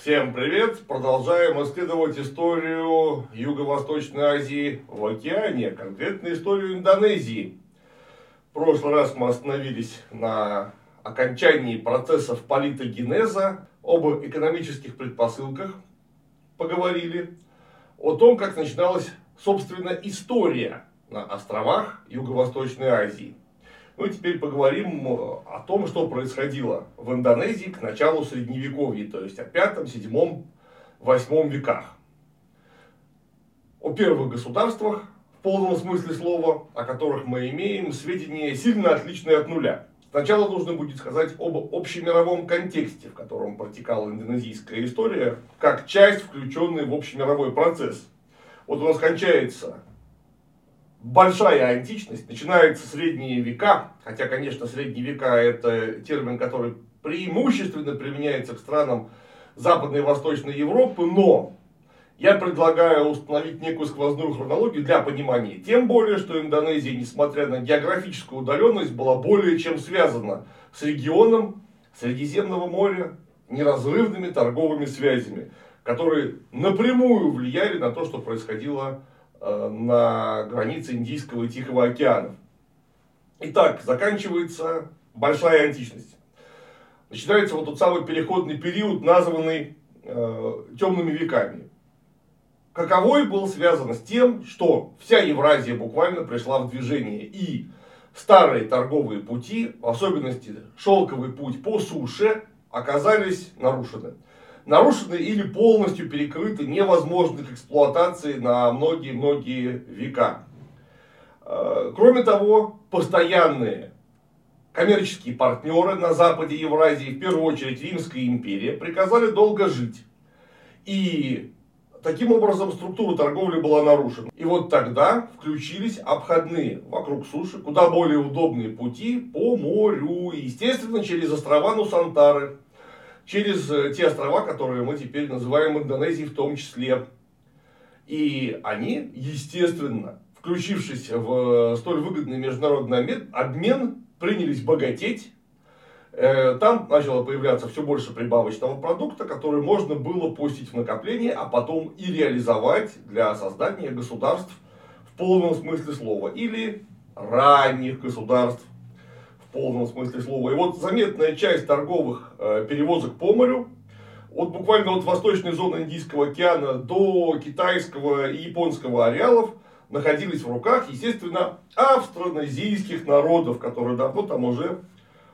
Всем привет! Продолжаем исследовать историю Юго-Восточной Азии в океане, конкретно историю Индонезии. В прошлый раз мы остановились на окончании процессов политогенеза, об экономических предпосылках поговорили, о том, как начиналась, собственно, история на островах Юго-Восточной Азии. Ну теперь поговорим о том, что происходило в Индонезии к началу Средневековья, то есть о пятом, седьмом, восьмом веках. О первых государствах, в полном смысле слова, о которых мы имеем сведения сильно отличные от нуля. Сначала нужно будет сказать об общемировом контексте, в котором протекала индонезийская история, как часть, включенная в общемировой процесс. Вот у нас кончается большая античность, начинаются средние века, хотя, конечно, средние века это термин, который преимущественно применяется к странам Западной и Восточной Европы, но я предлагаю установить некую сквозную хронологию для понимания. Тем более, что Индонезия, несмотря на географическую удаленность, была более чем связана с регионом Средиземного моря неразрывными торговыми связями, которые напрямую влияли на то, что происходило Э, на границе Индийского и Тихого океанов. Итак, заканчивается большая античность. Начинается вот тот самый переходный период, названный э, темными веками. Каковой был связан с тем, что вся Евразия буквально пришла в движение. И старые торговые пути, в особенности шелковый путь по суше, оказались нарушены нарушены или полностью перекрыты, невозможны к эксплуатации на многие-многие века. Э, кроме того, постоянные коммерческие партнеры на западе Евразии, в первую очередь Римская империя, приказали долго жить. И таким образом структура торговли была нарушена. И вот тогда включились обходные вокруг суши, куда более удобные пути по морю, естественно, через острова Нусантары, через э, те острова, которые мы теперь называем Индонезией в том числе. И они, естественно, включившись в э, столь выгодный международный обмен, принялись богатеть. Э, там начало появляться все больше прибавочного продукта, который можно было пустить в накопление, а потом и реализовать для создания государств в полном смысле слова. Или ранних государств в полном смысле слова. И вот заметная часть торговых э, перевозок по морю, от буквально от восточной зоны Индийского океана до китайского и японского ареалов, находились в руках, естественно, австронезийских народов, которые давно там уже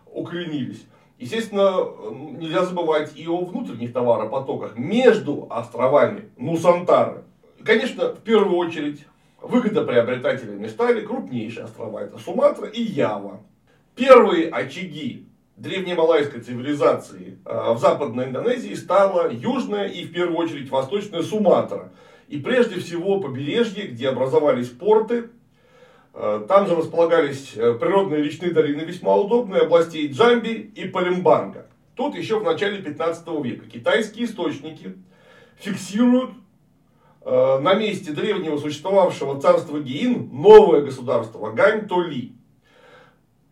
укоренились. Естественно, нельзя забывать и о внутренних товаропотоках между островами Нусантары. Конечно, в первую очередь, выгодоприобретателями стали крупнейшие острова. Это Суматра и Ява. Первые очаги древнемалайской цивилизации э, в Западной Индонезии стала южная и в первую очередь восточная Суматра. И прежде всего побережье, где образовались порты. Э, там же располагались э, природные речные долины весьма удобные, областей Джамби и Палембанга. Тут еще в начале 15 века китайские источники фиксируют на месте древнего существовавшего царства Геин новое государство Гань-Толи.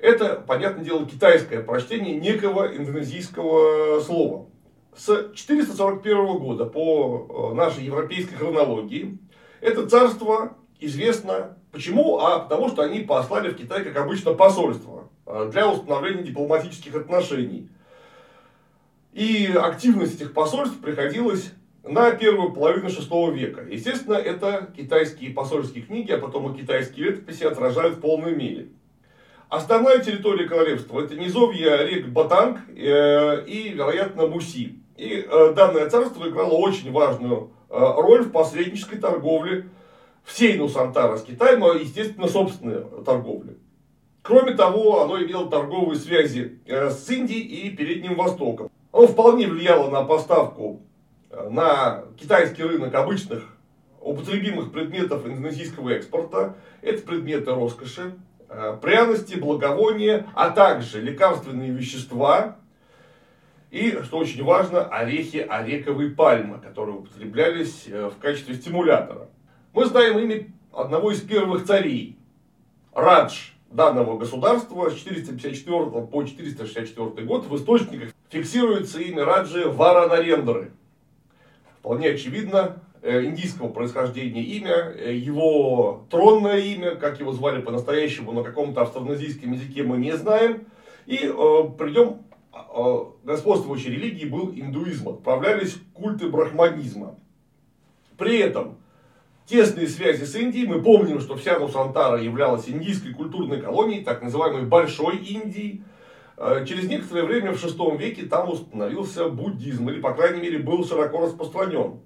Это, понятное дело, китайское прочтение некого индонезийского слова. С 441 года по э, нашей европейской хронологии это царство известно почему, а потому что они послали в Китай, как обычно, посольство э, для установления дипломатических отношений. И активность этих посольств приходилась на первую половину шестого века. Естественно, это китайские посольские книги, а потом и китайские летописи отражают в полной мере. Основная территория королевства это низовья рек Батанг э, и, вероятно, Муси. И э, данное царство играло очень важную э, роль в посреднической торговле всей Нусантара с Китаем, но, естественно, собственной торговле. Кроме того, оно имело торговые связи с Индией и Передним Востоком. Оно вполне влияло на поставку на китайский рынок обычных употребимых предметов индонезийского экспорта. Это предметы роскоши, пряности, благовония, а также лекарственные вещества и, что очень важно, орехи орековой пальмы, которые употреблялись э, в качестве стимулятора. Мы знаем имя одного из первых царей, Радж данного государства с 454 по 464 год в источниках фиксируется имя Раджи Варанарендры. вполне очевидно, э, индийского происхождения имя, э, его тронное имя, как его звали по-настоящему на каком-то австронезийском языке мы не знаем. И э, придем, э, господствующей религией был индуизм, отправлялись культы брахманизма. При этом тесные связи с Индией, мы помним, что вся Нусантара являлась индийской культурной колонией, так называемой Большой Индии. Э, через некоторое время в VI веке там установился буддизм, или, по крайней мере, был широко распространен.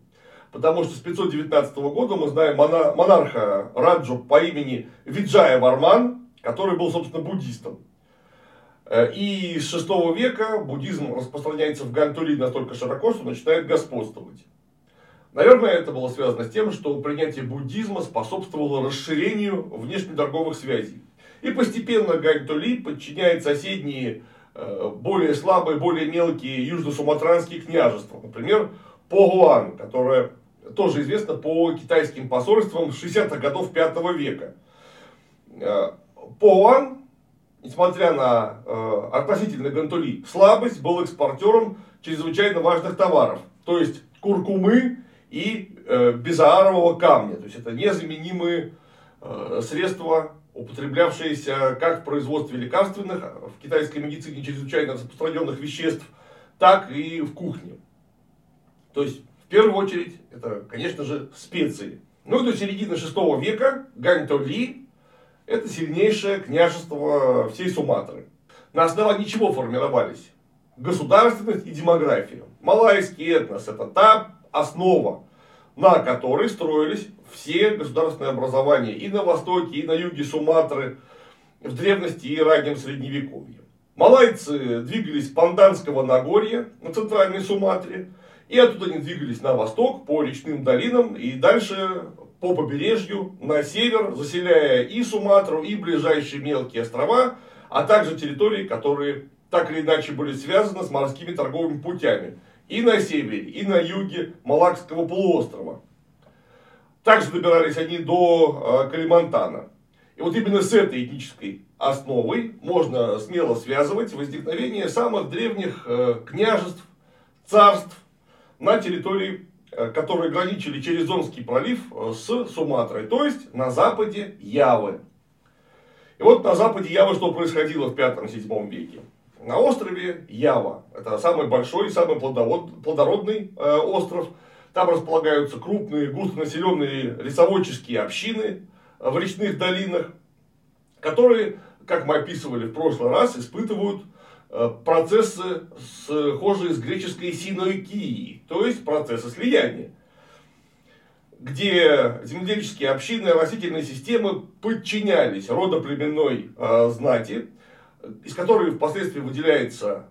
Потому что с 519 года мы знаем монарха Раджу по имени Виджая Варман, который был, собственно, буддистом. Э, и с 6 века буддизм распространяется в Гантули настолько широко, что начинает господствовать. Наверное, это было связано с тем, что принятие буддизма способствовало расширению внешнеторговых связей. И постепенно Гантули подчиняет соседние, э, более слабые, более мелкие южно-суматранские княжества. Например, Погуан, которое тоже известно по китайским посольствам 60-х годов 5 века. Э, Погуан несмотря на э, относительно Гантули слабость, был экспортером чрезвычайно важных товаров. То есть куркумы и э, безаарового камня. То есть это незаменимые э, средства, употреблявшиеся как в производстве лекарственных, в китайской медицине чрезвычайно распространенных веществ, так и в кухне. То есть, первую очередь, это, конечно же, специи. Ну и до середины 6 века Ганьто-Ли это сильнейшее княжество всей Суматры. На основании чего формировались? Государственность и демография. Малайский этнос – это та основа, на которой строились все государственные образования и на востоке, и на юге Суматры, в древности и раннем средневековье. Малайцы двигались с Панданского Нагорья на центральной Суматре, и оттуда они двигались на восток, по речным долинам, и дальше по побережью на север, заселяя и Суматру, и ближайшие мелкие острова, а также территории, которые так или иначе были связаны с морскими торговыми путями. И на севере, и на юге Малакского полуострова. Также добирались они до э, Калимантана. И вот именно с этой этнической основой можно смело связывать возникновение самых древних э, княжеств, царств на территории Э, которые граничили через Зонский пролив э, с Суматрой, то есть на западе Явы. И вот на западе Явы что происходило в 5-7 веке? На острове Ява, это самый большой и самый плодородный э, остров, там располагаются крупные густонаселенные лесоводческие общины в речных долинах, которые, как мы описывали в прошлый раз, испытывают Э, процессы, схожие с греческой синоикией, то есть процессы слияния, где земледельческие общины, растительные системы подчинялись родоплеменной э, знати, из которой впоследствии выделяется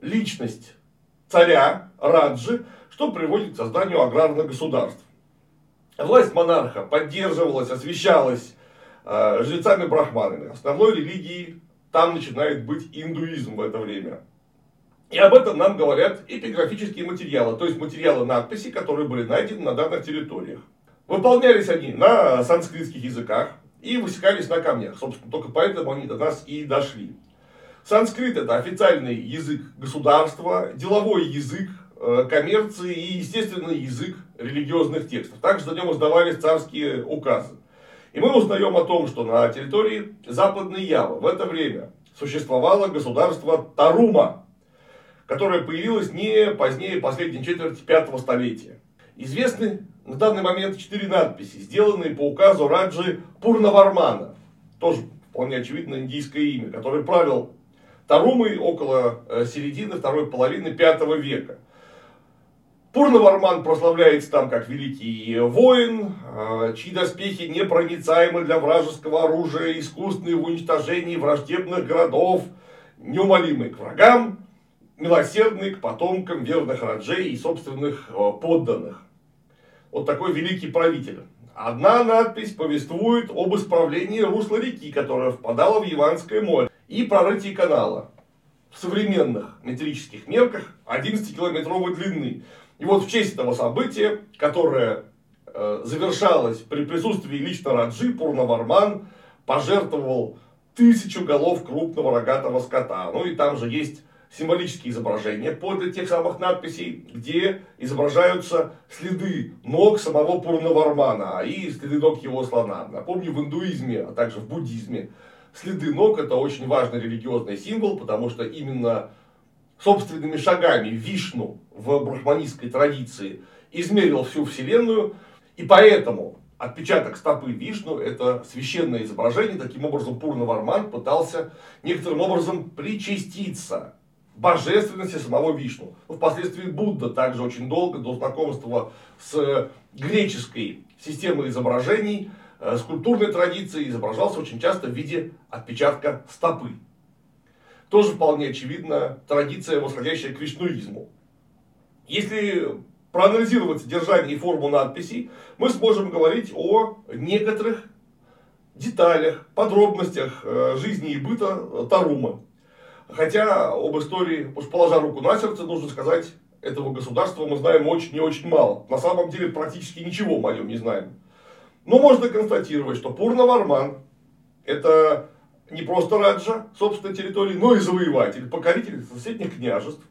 личность царя, Раджи, что приводит к созданию аграрных государств. Власть монарха поддерживалась, освещалась э, жрецами-брахманами, основной религией там начинает быть индуизм в это время. И об этом нам говорят эпиграфические материалы, то есть материалы надписи, которые были найдены на данных территориях. Выполнялись они на санскритских языках и высекались на камнях. Собственно, только поэтому они до нас и дошли. Санскрит это официальный язык государства, деловой язык э, коммерции и естественный язык религиозных текстов. Также за нем издавались царские указы. И мы узнаем о том, что на территории Западной Явы в это время существовало государство Тарума, которое появилось не позднее последней четверти пятого столетия. Известны на данный момент четыре надписи, сделанные по указу Раджи Пурнавармана, тоже вполне очевидно индийское имя, который правил Тарумой около э, середины второй половины пятого века. Пурнаварман прославляется там как великий воин, а, чьи доспехи непроницаемы для вражеского оружия, искусные в уничтожении враждебных городов, неумолимый к врагам, милосердный к потомкам верных раджей и собственных а, подданных. Вот такой великий правитель. Одна надпись повествует об исправлении русла реки, которая впадала в Яванское море, и прорытии канала в современных метрических мерках 11-километровой длины. И вот в честь этого события, которое э, завершалось при присутствии лично Раджи, Пурнаварман пожертвовал тысячу голов крупного рогатого скота. Ну и там же есть символические изображения подле тех самых надписей, где изображаются следы ног самого Пурнавармана и следы ног его слона. Напомню, в индуизме, а также в буддизме следы ног это очень важный религиозный символ, потому что именно собственными шагами Вишну в брахманистской традиции измерил всю Вселенную, и поэтому отпечаток стопы Вишну – это священное изображение. Таким образом, Пурнаварман пытался некоторым образом причаститься божественности самого Вишну. Ну, впоследствии Будда также очень долго, до знакомства с греческой системой изображений, э, с культурной традицией, изображался очень часто в виде отпечатка стопы. Тоже вполне очевидно традиция, восходящая к вишнуизму. Если проанализировать содержание и форму надписей, мы сможем говорить о некоторых деталях, подробностях э, жизни и быта Тарума. Хотя об истории, уж положа руку на сердце, нужно сказать, этого государства мы знаем очень и очень мало. На самом деле практически ничего мы о нем не знаем. Но можно констатировать, что Пурнаварман это не просто Раджа собственной территории, но и завоеватель, покоритель соседних княжеств,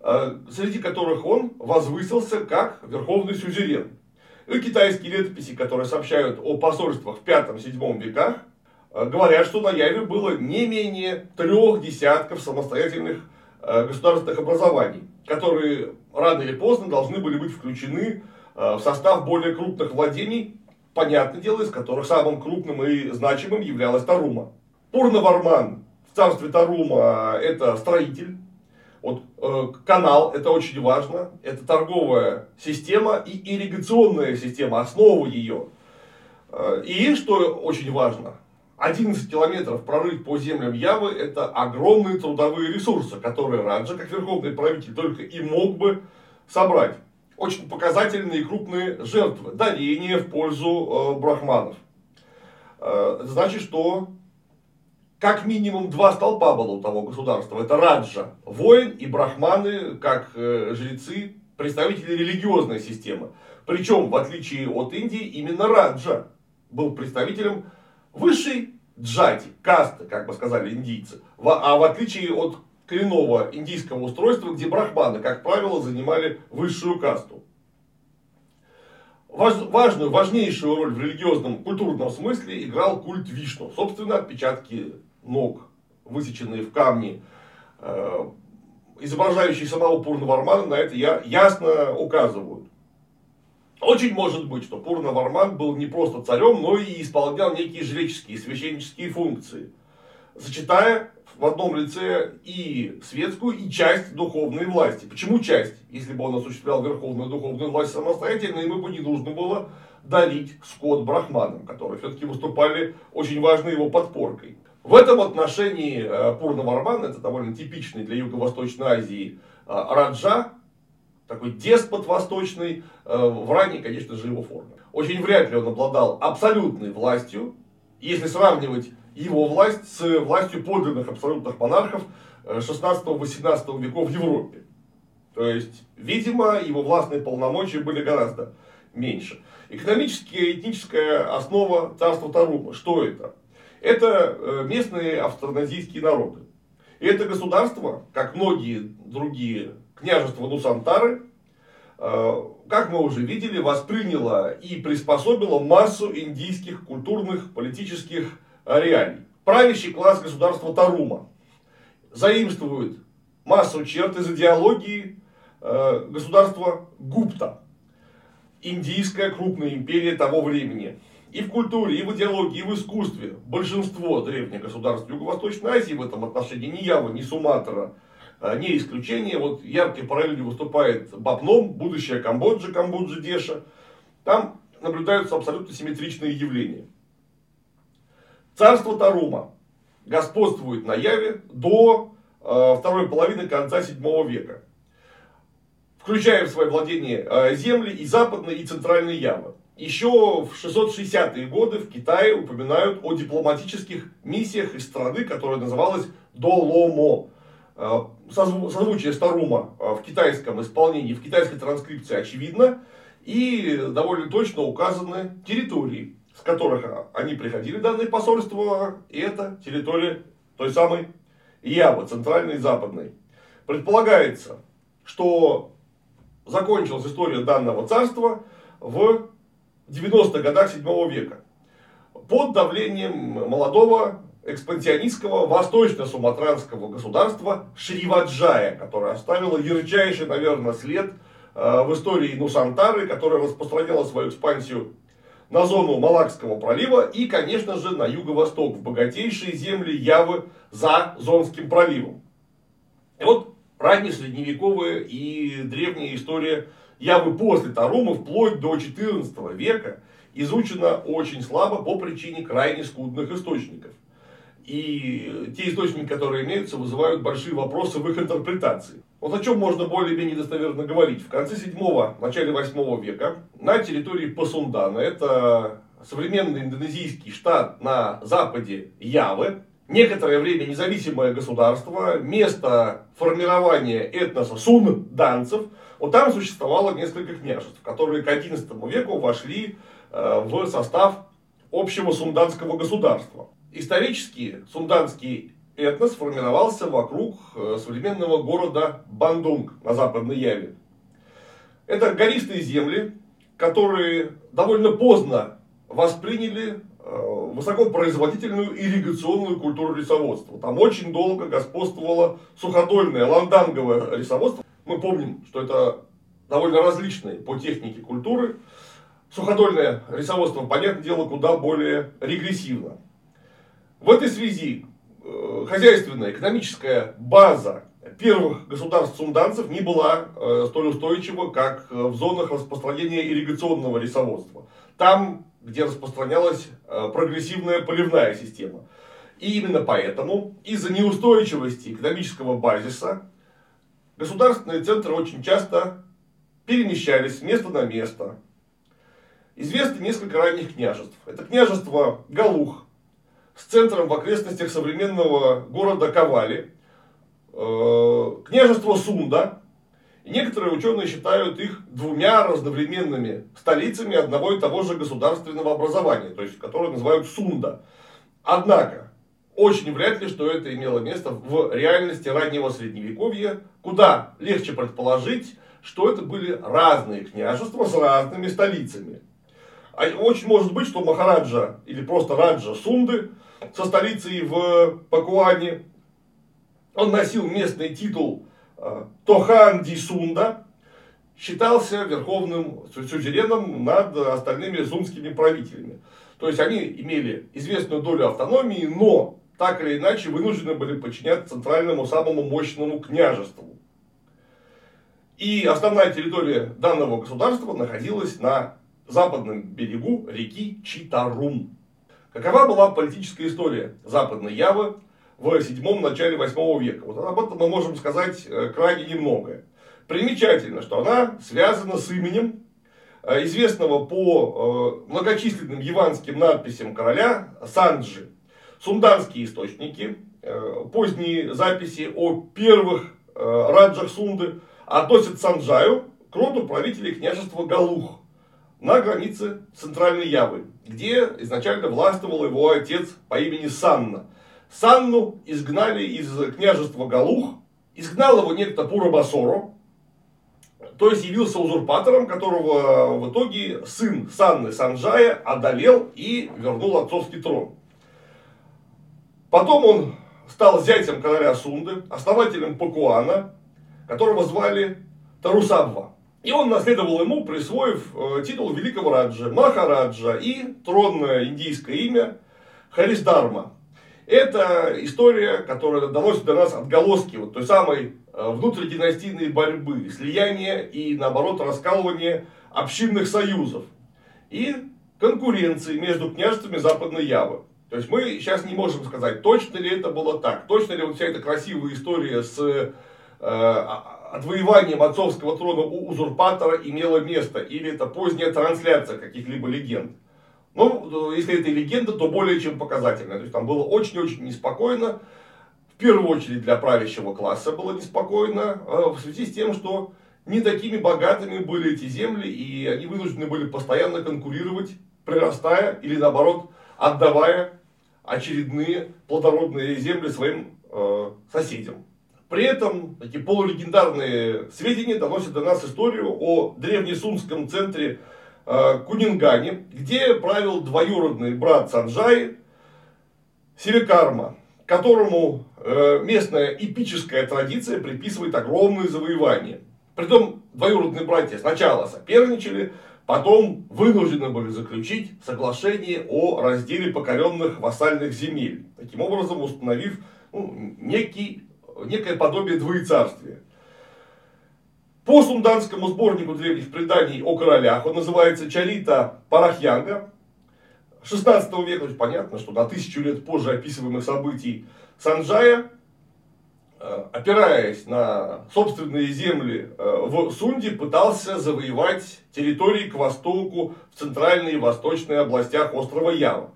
э, среди которых он возвысился как верховный сюзерен. И китайские летописи, которые сообщают о посольствах в 5-7 веках, Э, говорят, что на Яве было не менее трех десятков самостоятельных э, государственных образований, которые рано или поздно должны были быть включены в состав более крупных владений, понятное дело, из которых самым крупным и значимым являлась Тарума. Пурнаварман в царстве Тарума это строитель, вот, э, канал, это очень важно, это торговая система и ирригационная система, основа ее. И, что очень важно, 11 километров прорыв по землям Явы – это огромные трудовые ресурсы, которые Раджа, как верховный правитель, только и мог бы собрать. Очень показательные и крупные жертвы, дарения в пользу э, брахманов. Э, значит, что как минимум два столпа было у того государства. Это Раджа, воин и брахманы, как э, жрецы, представители религиозной системы. Причем, в отличие от Индии, именно Раджа был представителем высшей джати, касты, как бы сказали индийцы. А в отличие от коренного индийского устройства, где брахманы, как правило, занимали высшую касту. Важную, важнейшую роль в религиозном, культурном смысле играл культ Вишну. Собственно, отпечатки ног, высеченные в камне, э, изображающие самого Пурнавармана, на это ясно указывают. Очень может быть, что Пурна Варман был не просто царем, но и исполнял некие жреческие, священнические функции, сочетая в одном лице и светскую, и часть духовной власти. Почему часть? Если бы он осуществлял верховную духовную власть самостоятельно, ему бы не нужно было дарить скот брахманам, которые все-таки выступали очень важной его подпоркой. В этом отношении э, Пурна Варман, это довольно типичный для Юго-Восточной Азии э, Раджа, такой деспот восточный, э, в ранней, конечно же, его форме. Очень вряд ли он обладал абсолютной властью, если сравнивать его власть с властью подлинных абсолютных монархов 16-18 э, веков в Европе. То есть, видимо, его властные полномочия были гораздо меньше. Экономическая и этническая основа царства Тарума. Что это? Это э, местные австронезийские народы. И это государство, как многие другие княжество Нусантары, э, как мы уже видели, восприняло и приспособило массу индийских культурных, политических реалий. Правящий класс государства Тарума заимствует массу черт из идеологии э, государства Гупта. Индийская крупная империя того времени. И в культуре, и в идеологии, и в искусстве большинство древних государств Юго-Восточной Азии в этом отношении ни Ява, ни Суматра а, не исключение. Вот яркой параллелью выступает Бабном, будущая Камбоджа, Камбоджа Деша. Там наблюдаются абсолютно симметричные явления. Царство Тарума господствует на Яве до э, второй половины конца 7 века. Включая в свое владение э, земли и западной, и центральной Явы. Еще в 660-е годы в Китае упоминают о дипломатических миссиях из страны, которая называлась Доломо. Э, созвучие Старума э, в китайском исполнении, в китайской транскрипции очевидно. И довольно точно указаны территории, с которых они приходили, данные посольства. И это территория той самой Явы, центральной и западной. Предполагается, что закончилась история данного царства в 90-х годах 7 века под давлением молодого экспансионистского восточно-суматранского государства Шриваджая, которое оставило ярчайший, наверное, след э, в истории Нусантары, которая распространяла свою экспансию на зону Малакского пролива и, конечно же, на юго-восток, в богатейшие земли Явы за Зонским проливом. И вот раннесредневековая и древняя история Явы после Тарума, вплоть до XIV века, изучена очень слабо по причине крайне скудных источников. И те источники, которые имеются, вызывают большие вопросы в их интерпретации. Вот о чем можно более-менее достоверно говорить. В конце 7-го, начале 8 века на территории Пасундана, это современный индонезийский штат на западе Явы, некоторое время независимое государство, место формирования этноса сунданцев, вот там существовало несколько княжеств, которые к XI веку вошли э, в состав общего сунданского государства. Исторически сунданский этнос формировался вокруг э, современного города Бандунг на Западной Яве. Это гористые земли, которые довольно поздно восприняли э, высокопроизводительную ирригационную культуру лесоводства. Там очень долго господствовало суходольное ланданговое лесоводство. Мы помним, что это довольно различные по технике культуры. Суходольное лесоводство, понятное дело, куда более регрессивно. В этой связи э, хозяйственная, экономическая база первых государств сунданцев не была э, столь устойчива, как э, в зонах распространения ирригационного лесоводства. Там, где распространялась прогрессивная поливная система. И именно поэтому, из-за неустойчивости экономического базиса, государственные центры очень часто перемещались с места на место. Известны несколько ранних княжеств. Это княжество Галух, с центром в окрестностях современного города Ковали, э, княжество Сунда. И некоторые ученые считают их двумя разновременными столицами одного и того же государственного образования, то есть которые называют Сунда. Однако, очень вряд ли, что это имело место в реальности раннего средневековья, куда легче предположить, что это были разные княжества с разными столицами. А очень может быть, что Махараджа или просто Раджа Сунды со столицей в Пакуане, он носил местный титул э, Тоханди Сунда, считался верховным сюзереном над остальными сунскими правителями. То есть они имели известную долю автономии, но так или иначе вынуждены были подчиняться центральному самому мощному княжеству. И основная территория данного государства находилась на западном берегу реки Читарум. Какова была политическая история Западной Явы в седьмом начале восьмого века? Вот об этом мы можем сказать э, крайне немногое. Примечательно, что она связана с именем э, известного по э, многочисленным яванским надписям короля Санджи. Сунданские источники, поздние записи о первых раджах Сунды относят Санджаю к роду правителей княжества Галух на границе Центральной Явы, где изначально властвовал его отец по имени Санна. Санну изгнали из княжества Галух, изгнал его некто Пурабасоро, то есть явился узурпатором, которого в итоге сын Санны Санджая одолел и вернул отцовский трон. Потом он стал зятем короля Сунды, основателем Пакуана, которого звали Тарусабва. И он наследовал ему, присвоив э, титул великого Раджа, Махараджа и тронное индийское имя Харисдарма. Это история, которая доносит до нас отголоски вот той самой э, внутридинастийной борьбы, слияния и, наоборот, раскалывания общинных союзов и конкуренции между княжествами Западной Явы. То есть мы сейчас не можем сказать, точно ли это было так, точно ли вот вся эта красивая история с э, отвоеванием отцовского трона у узурпатора имело место, или это поздняя трансляция каких-либо легенд. Ну, если это легенда, то более чем показательная. То есть там было очень-очень неспокойно. В первую очередь для правящего класса было неспокойно, а в связи с тем, что не такими богатыми были эти земли, и они вынуждены были постоянно конкурировать, прирастая или наоборот отдавая очередные плодородные земли своим э, соседям При этом такие полулегендарные сведения доносят до нас историю о древнесунском центре э, Кунингане, где правил двоюродный брат Санджай Севекарма, которому э, местная эпическая традиция приписывает огромные завоевания. Притом двоюродные братья сначала соперничали, потом вынуждены были заключить соглашение о разделе покоренных вассальных земель, таким образом установив ну, некий, некое подобие двоецарствия. По сунданскому сборнику древних преданий о королях, он называется Чарита Парахьянга, 16 века, то есть понятно, что на тысячу лет позже описываемых событий Санджая опираясь на собственные земли э, в Сунде, пытался завоевать территории к востоку в центральной и восточной областях острова Ява.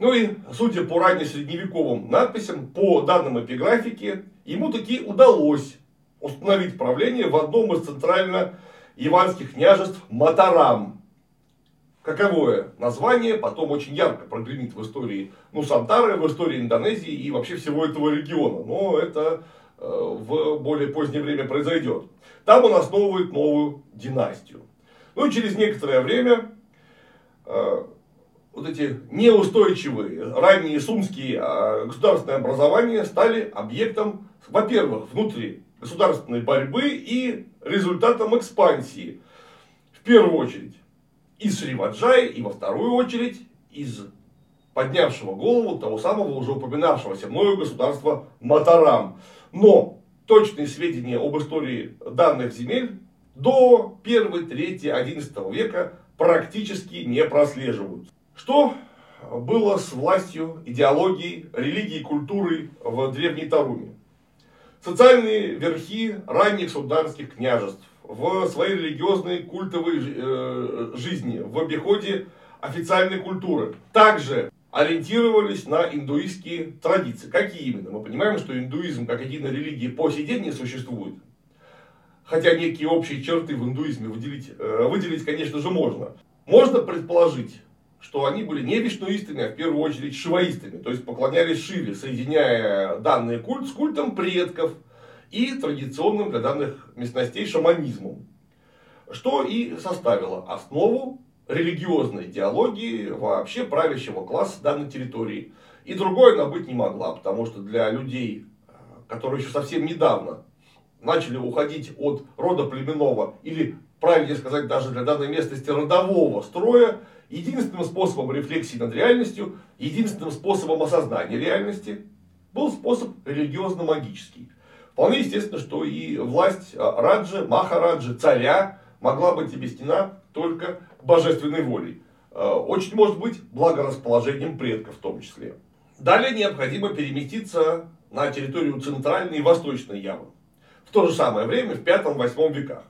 Ну и, судя по раннесредневековым надписям, по данным эпиграфики, ему таки удалось установить правление в одном из центрально-иванских княжеств Матарам. Каковое название потом очень ярко прогремит в истории Нусантары, в истории Индонезии и вообще всего этого региона. Но это э, в более позднее время произойдет. Там он основывает новую династию. Ну и через некоторое время э, вот эти неустойчивые ранние сумские э, государственные образования стали объектом, во-первых, внутри государственной борьбы и результатом экспансии. В первую очередь из Шриваджая и во вторую очередь из поднявшего голову того самого уже упоминавшегося мною государства Матарам. Но точные сведения об истории данных земель до 1, 3, 11 века практически не прослеживаются. Что было с властью, идеологией, религией, культурой в Древней Таруме? Социальные верхи ранних суданских княжеств в своей религиозной культовой э, жизни, в обиходе официальной культуры. Также ориентировались на индуистские традиции. Какие именно? Мы понимаем, что индуизм как единая религия по сей день не существует. Хотя некие общие черты в индуизме выделить, э, выделить, конечно же, можно. Можно предположить, что они были не вишнуистами, а в первую очередь шиваистами. То есть поклонялись Шиве, соединяя данный культ с культом предков – и традиционным для данных местностей шаманизмом, что и составило основу религиозной идеологии вообще правящего класса данной территории. И другой она быть не могла, потому что для людей, которые еще совсем недавно начали уходить от рода племенного или, правильнее сказать, даже для данной местности родового строя, единственным способом рефлексии над реальностью, единственным способом осознания реальности был способ религиозно-магический. Вполне естественно, что и власть а, Раджи, Махараджи, царя могла быть объяснена только божественной волей. А, очень может быть благорасположением предков в том числе. Далее необходимо переместиться на территорию центральной и восточной Явы. В то же самое время, в 5-8 веках.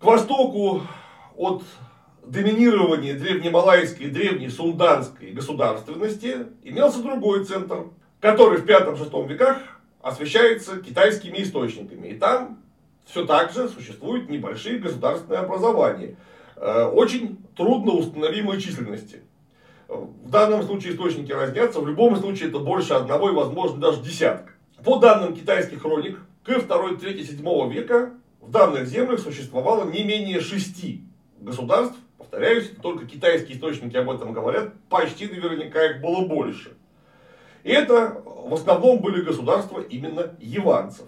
К востоку от доминирования древнемалайской и древнесунданской государственности имелся другой центр, который в 5-6 веках освещается китайскими источниками. И там все так же существуют небольшие государственные образования. Э, очень трудно установимой численности. В данном случае источники разнятся, в любом случае это больше одного и возможно даже десятка. По данным китайских хроник, к 2, 3, 7 века в данных землях существовало не менее шести государств. Повторяюсь, только китайские источники об этом говорят, почти наверняка их было больше. Это в основном были государства именно яванцев.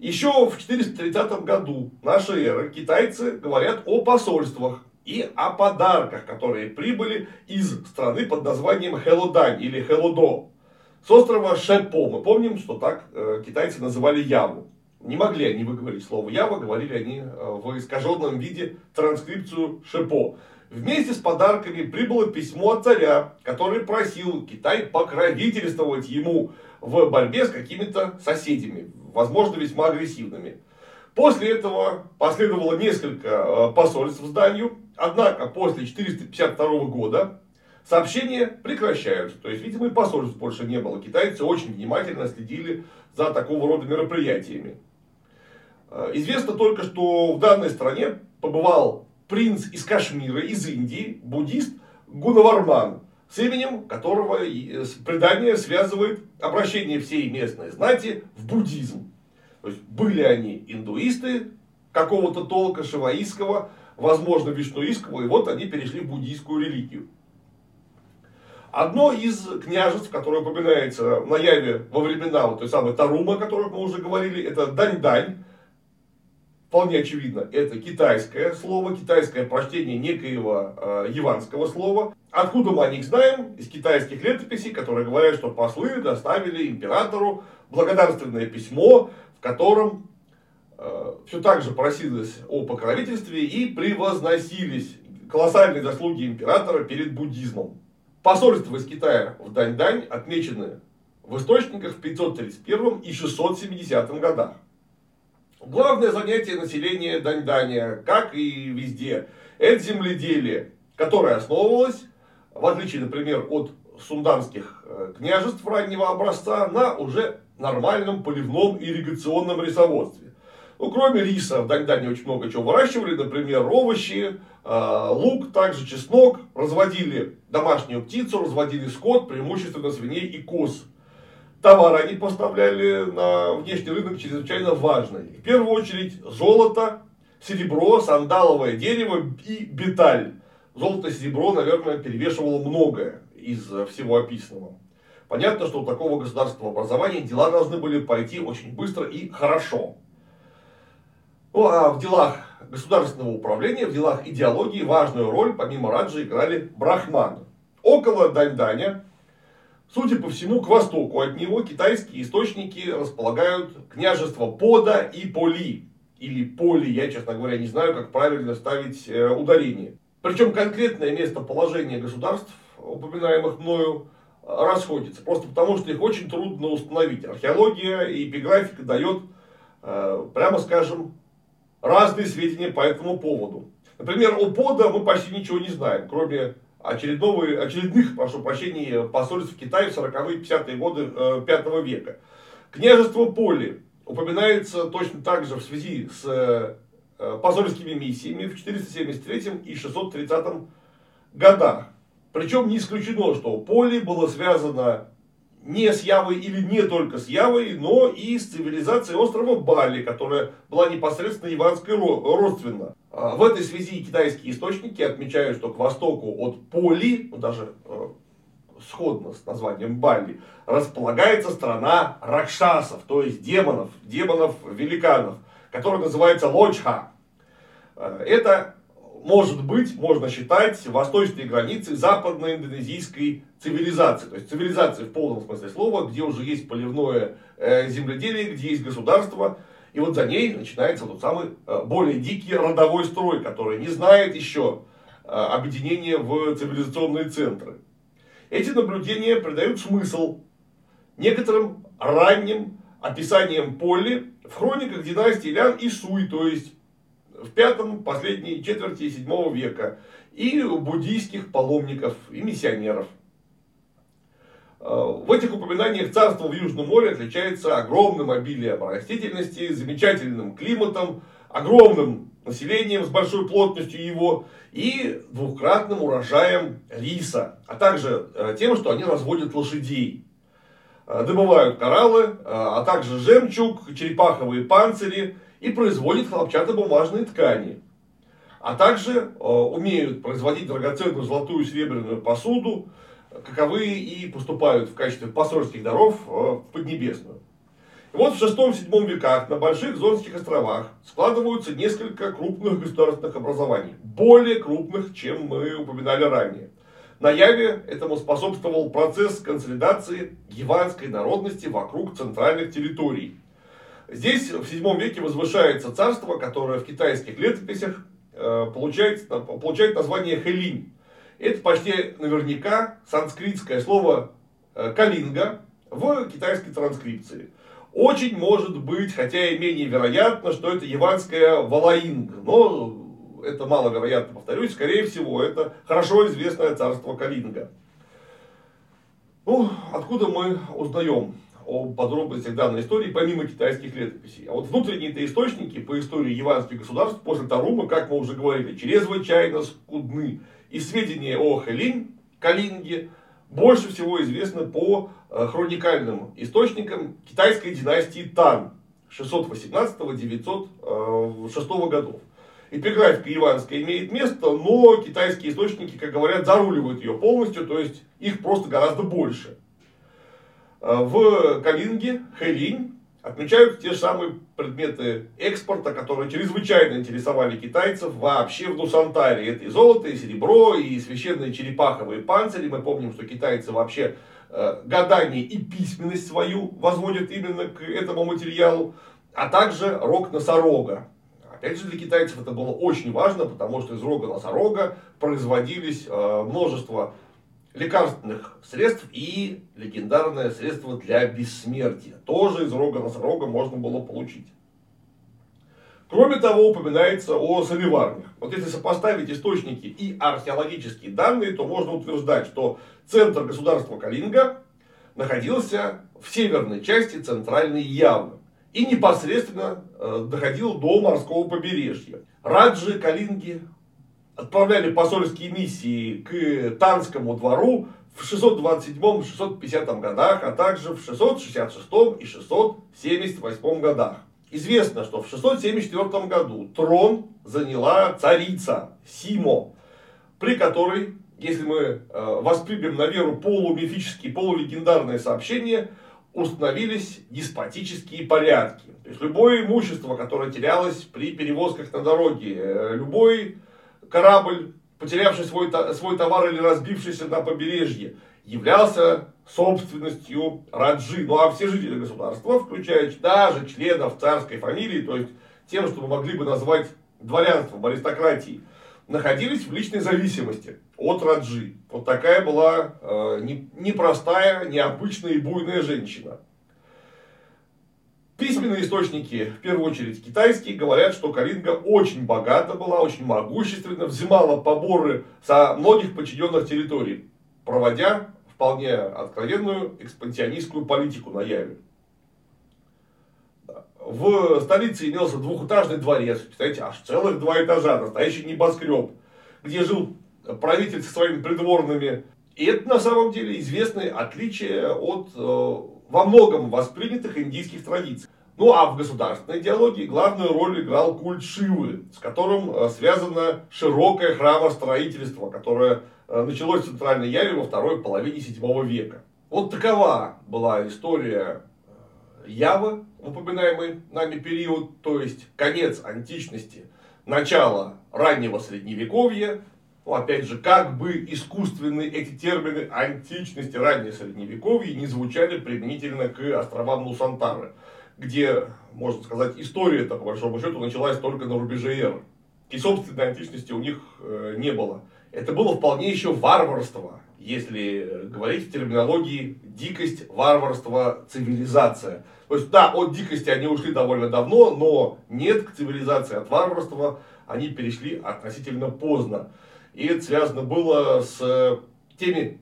Еще в 430 году нашей эры китайцы говорят о посольствах и о подарках, которые прибыли из страны под названием Хелодань или Хелодо. С острова Шепо. Мы помним, что так э, китайцы называли Яву. Не могли они выговорить слово Ява, говорили они э, в искаженном виде транскрипцию Шепо. Вместе с подарками прибыло письмо от царя, который просил Китай покровительствовать ему в борьбе с какими-то соседями, возможно, весьма агрессивными. После этого последовало несколько э, посольств в зданию, однако после 452 года сообщения прекращаются. То есть, видимо, и посольств больше не было. Китайцы очень внимательно следили за такого рода мероприятиями. Э, известно только, что в данной стране побывал принц из Кашмира, из Индии, буддист Гунаварман, с именем которого предание связывает обращение всей местной знати в буддизм. То есть были они индуисты какого-то толка шиваистского, возможно вишнуистского, и вот они перешли в буддийскую религию. Одно из княжеств, которое упоминается на Яве во времена вот той самой Тарума, о которых мы уже говорили, это Дань-Дань. Вполне очевидно, это китайское слово, китайское прочтение некоего э, яванского слова. Откуда мы о них знаем? Из китайских летописей, которые говорят, что послы доставили императору благодарственное письмо, в котором э, все так же просилось о покровительстве и превозносились колоссальные заслуги императора перед буддизмом. Посольства из Китая в Дань-Дань отмечены в источниках в 531 и 670 годах. Главное занятие населения Дань-Даня, как и везде, это земледелие, которое основывалось, в отличие, например, от сунданских э, княжеств раннего образца, на уже нормальном поливном ирригационном рисоводстве. Ну, кроме риса, в Дагдане очень много чего выращивали, например, овощи, э, лук, также чеснок, разводили домашнюю птицу, разводили скот, преимущественно свиней и коз. Товары они поставляли на внешний рынок чрезвычайно важные. В первую очередь золото, серебро, сандаловое дерево и беталь. Золото и серебро, наверное, перевешивало многое из всего описанного. Понятно, что у такого государственного образования дела должны были пойти очень быстро и хорошо. Ну а в делах государственного управления, в делах идеологии важную роль, помимо Раджи, играли брахманы. Около Даньданя, судя по всему, к востоку от него китайские источники располагают княжество Пода и Поли. Или Поли, я, честно говоря, не знаю, как правильно ставить э, ударение. Причем конкретное местоположение государств, упоминаемых мною, расходится. Просто потому, что их очень трудно установить. Археология и эпиграфика дает, э, прямо скажем, разные сведения по этому поводу. Например, о Пода мы почти ничего не знаем, кроме очередного, очередных, прошу прощения, посольств Китая в 40-е 50-е годы э, 5 века. Княжество Поли упоминается точно так же в связи с э, посольскими миссиями в 473 и 630 годах. Причем не исключено, что Поли было связано не с Явой или не только с Явой, но и с цивилизацией острова Бали, которая была непосредственно иванской родственна. А, в этой связи китайские источники отмечают, что к востоку от Поли, ну, даже э, сходно с названием Бали, располагается страна ракшасов, то есть демонов, демонов-великанов, которая называется Лочха. Э, это может быть, можно считать восточной границей западной индонезийской цивилизации. То есть цивилизации в полном смысле слова, где уже есть поливное э, земледелие, где есть государство. И вот за ней начинается тот самый э, более дикий родовой строй, который не знает еще э, объединения в цивилизационные центры. Эти наблюдения придают смысл некоторым ранним описаниям Полли в хрониках династии Лян и Суй, то есть в пятом, последней четверти седьмого века, и буддийских паломников и миссионеров. В этих упоминаниях царство в Южном море отличается огромным обилием растительности, замечательным климатом, огромным населением с большой плотностью его и двухкратным урожаем риса, а также э, тем, что они разводят лошадей. Э, добывают кораллы, э, а также жемчуг, черепаховые панцири и производит хлопчатобумажные ткани. А также э, умеют производить драгоценную золотую и серебряную посуду, каковые и поступают в качестве посольских даров э, Поднебесную. И вот в 6-7 веках на Больших Зонских островах складываются несколько крупных государственных образований. Более крупных, чем мы упоминали ранее. На Яве этому способствовал процесс консолидации яванской народности вокруг центральных территорий. Здесь в VII веке возвышается царство, которое в китайских летописях э, получает, получает название Хэлинь. Это почти наверняка санскритское слово э, калинга в китайской транскрипции. Очень может быть, хотя и менее вероятно, что это яванская Валаинг. Но это маловероятно, повторюсь. Скорее всего, это хорошо известное царство Калинга. Ну, откуда мы узнаем о подробностях данной истории, помимо китайских летописей. А вот внутренние-то источники по истории яванских государств после Тарума, как мы уже говорили, чрезвычайно скудны. И сведения о Хэлинь, Калинге, больше всего известны по э, хроникальным источникам китайской династии Тан 618-906 э, годов. Эпиграфика иванская имеет место, но китайские источники, как говорят, заруливают ее полностью, то есть их просто гораздо больше. Э, в Калинге, Хэлинь, отмечают те самые предметы экспорта, которые чрезвычайно интересовали китайцев вообще в Нусантаре. Это и золото, и серебро, и священные черепаховые панцири. Мы помним, что китайцы вообще э, гадание и письменность свою возводят именно к этому материалу, а также рог носорога. Опять же, для китайцев это было очень важно, потому что из рога носорога производились э, множество лекарственных средств и легендарное средство для бессмертия. Тоже из рога носорога можно было получить. Кроме того, упоминается о соливарнях. Вот если сопоставить источники и археологические данные, то можно утверждать, что центр государства Калинга находился в северной части центральной Явы и непосредственно э, доходил до морского побережья. Раджи Калинги отправляли посольские миссии к Танскому двору в 627-650 годах, а также в 666 и 678 годах. Известно, что в 674 году трон заняла царица Симо, при которой, если мы э, воспримем на веру полумифические, полулегендарные сообщения, установились деспотические порядки. То есть любое имущество, которое терялось при перевозках на дороге, э, любой корабль, потерявший свой, свой товар или разбившийся на побережье, являлся собственностью Раджи. Ну а все жители государства, включая даже членов царской фамилии, то есть тем, что мы могли бы назвать дворянством, аристократией, находились в личной зависимости от Раджи. Вот такая была э, непростая, необычная и буйная женщина. Письменные источники, в первую очередь китайские, говорят, что Калинга очень богата была, очень могущественна, взимала поборы со многих подчиненных территорий, проводя вполне откровенную экспансионистскую политику на Яве. В столице имелся двухэтажный дворец, представляете, аж целых два этажа, настоящий небоскреб, где жил правитель со своими придворными. И это на самом деле известное отличие от э, во многом воспринятых индийских традиций. Ну а в государственной идеологии главную роль играл культ Шивы, с которым э, связано широкое храмостроительство, которое э, началось в Центральной Яве во второй половине VII века. Вот такова была история э, Явы, упоминаемый нами период, то есть конец античности, начало раннего средневековья, ну, опять же, как бы искусственные эти термины античности, раннее средневековье не звучали применительно к островам Нусантары, где, можно сказать, история-то, по большому счету, началась только на рубеже эры. И собственной античности у них э, не было. Это было вполне еще варварство, если говорить в терминологии дикость, варварство, цивилизация. То есть, да, от дикости они ушли довольно давно, но нет к цивилизации от варварства они перешли относительно поздно. И это связано было с э, теми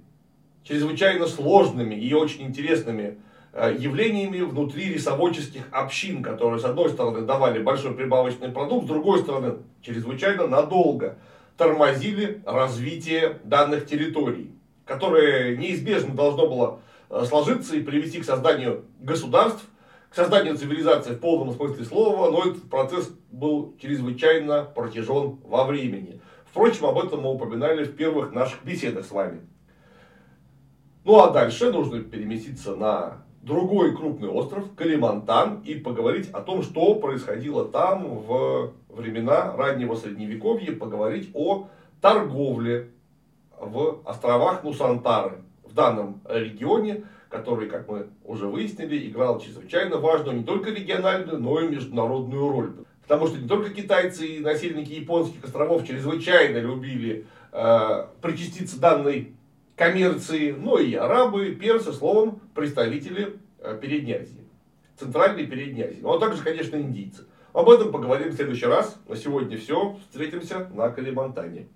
чрезвычайно сложными и очень интересными э, явлениями внутри рисоводческих общин, которые, с одной стороны, давали большой прибавочный продукт, с другой стороны, чрезвычайно надолго тормозили развитие данных территорий, которое неизбежно должно было э, сложиться и привести к созданию государств, к созданию цивилизации в полном смысле слова, но этот процесс был чрезвычайно протяжен во времени. Впрочем, об этом мы упоминали в первых наших беседах с вами. Ну а дальше нужно переместиться на другой крупный остров, Калимантан, и поговорить о том, что происходило там в времена раннего средневековья, поговорить о торговле в островах Нусантары, в данном регионе, который, как мы уже выяснили, играл чрезвычайно важную не только региональную, но и международную роль. Потому что не только китайцы и насельники японских островов чрезвычайно любили э, причаститься данной коммерции, но и арабы, персы, словом, представители э, Передней Азии. Центральной Передней Азии. Ну, а также, конечно, индийцы. Об этом поговорим в следующий раз. На сегодня все. Встретимся на Калимантане.